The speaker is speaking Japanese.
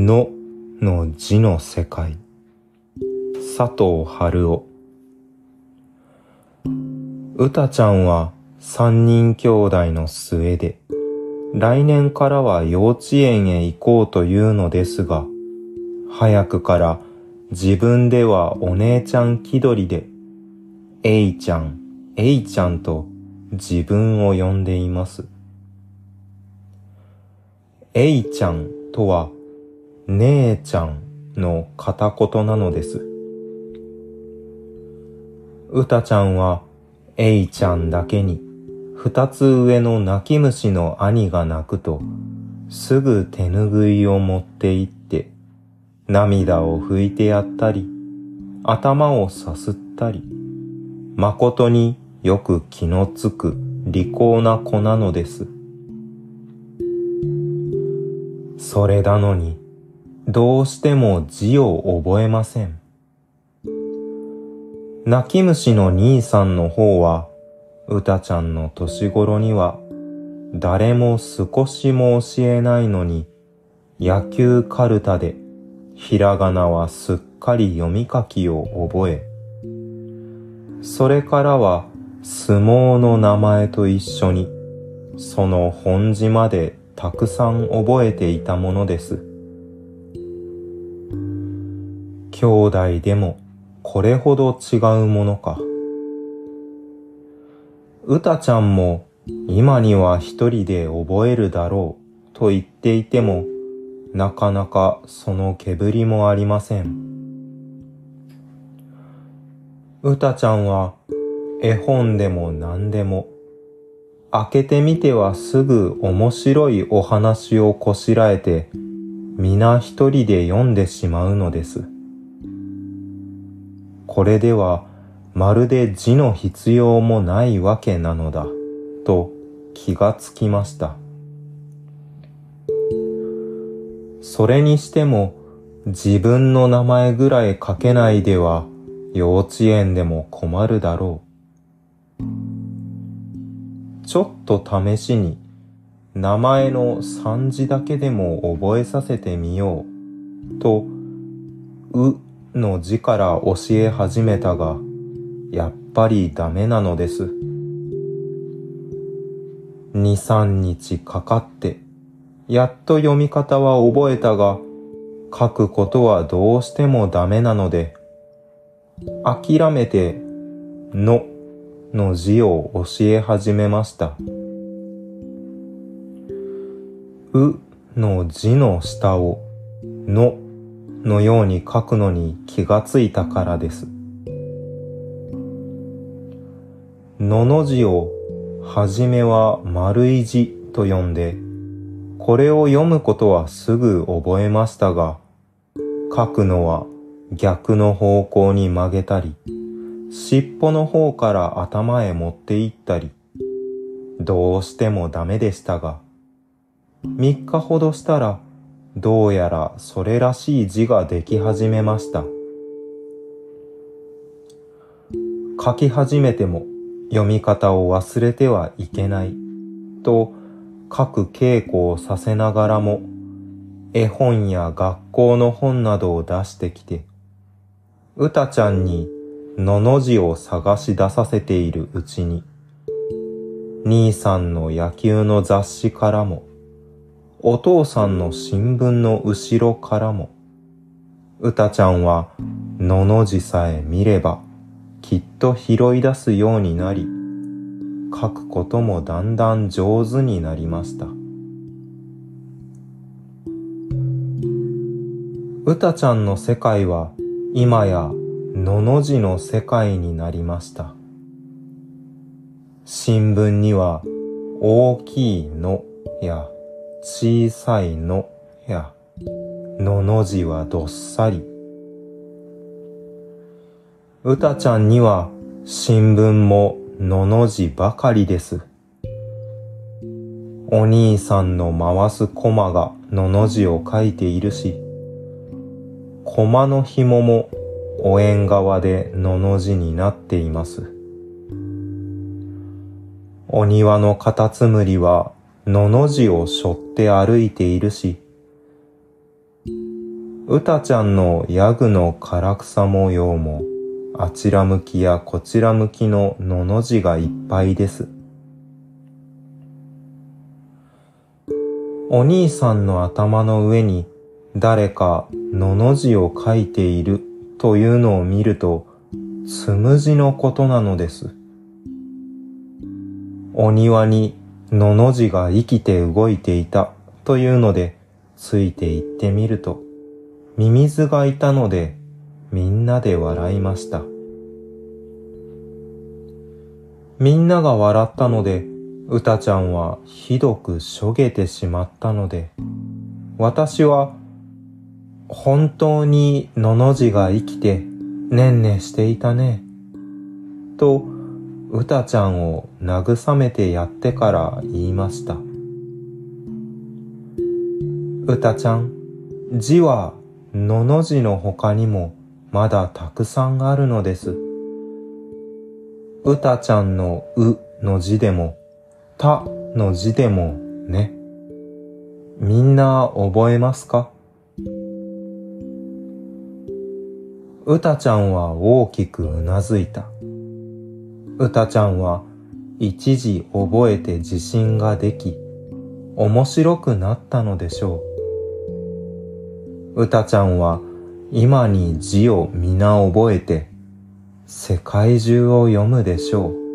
のの字の世界佐藤春夫うたちゃんは三人兄弟の末で来年からは幼稚園へ行こうというのですが早くから自分ではお姉ちゃん気取りでえいちゃん、えいちゃんと自分を呼んでいます。えいちゃんとは、姉ちゃんの片言なのです。うたちゃんは、えいちゃんだけに、二つ上の泣き虫の兄が泣くと、すぐ手ぬぐいを持って行って、涙を拭いてやったり、頭をさすったり、誠によく気のつく利口な子なのです。それなのに、どうしても字を覚えません。泣き虫の兄さんの方は、うたちゃんの年頃には、誰も少しも教えないのに、野球カルタで、ひらがなはすっかり読み書きを覚え、それからは相撲の名前と一緒に、その本字までたくさん覚えていたものです。兄弟でもこれほど違うものか。うたちゃんも今には一人で覚えるだろうと言っていても、なかなかその煙もありません。うたちゃんは絵本でも何でも開けてみてはすぐ面白いお話をこしらえて皆一人で読んでしまうのです。これではまるで字の必要もないわけなのだと気がつきました。それにしても自分の名前ぐらい書けないでは幼稚園でも困るだろう。ちょっと試しに名前の漢字だけでも覚えさせてみようと、うの字から教え始めたが、やっぱりダメなのです。二三日かかって、やっと読み方は覚えたが、書くことはどうしてもダメなので、諦めて、の、の字を教え始めました。うの字の下を、の、のように書くのに気がついたからです。のの字を、はじめは丸い字と呼んで、これを読むことはすぐ覚えましたが、書くのは逆の方向に曲げたり、尻尾の方から頭へ持って行ったり、どうしてもダメでしたが、三日ほどしたら、どうやらそれらしい字ができ始めました。書き始めても読み方を忘れてはいけない、と書く稽古をさせながらも、絵本や学校の本などを出してきて、うたちゃんにのの字を探し出させているうちに、兄さんの野球の雑誌からも、お父さんの新聞の後ろからも、うたちゃんはのの字さえ見ればきっと拾い出すようになり、書くこともだんだん上手になりました。うたちゃんの世界は今やのの字の世界になりました。新聞には大きいのや小さいのやのの字はどっさり。うたちゃんには新聞ものの字ばかりです。お兄さんの回すコマがのの字を書いているし、駒の紐もお縁側でのの字になっています。お庭のカタツムリはのの字を背負って歩いているし、うたちゃんのヤグの唐草模様も、あちら向きやこちら向きののの字がいっぱいです。お兄さんの頭の上に誰かのの字を書いているというのを見ると、つむじのことなのです。お庭にのの字が生きて動いていたというので、ついて行ってみると、ミミズがいたので、みんなで笑いました。みんなが笑ったので、うたちゃんはひどくしょげてしまったので、私は、本当にのの字が生きて、ねんねしていたね。と、うたちゃんを慰めてやってから言いました。うたちゃん、字はのの字の他にもまだたくさんあるのです。うたちゃんのうの字でも、たの字でもね。みんな覚えますか？うたちゃんは大きくうなずいた。うたちゃんは一時覚えて自信ができ、面白くなったのでしょう。うたちゃんは今に字を皆覚えて、世界中を読むでしょう。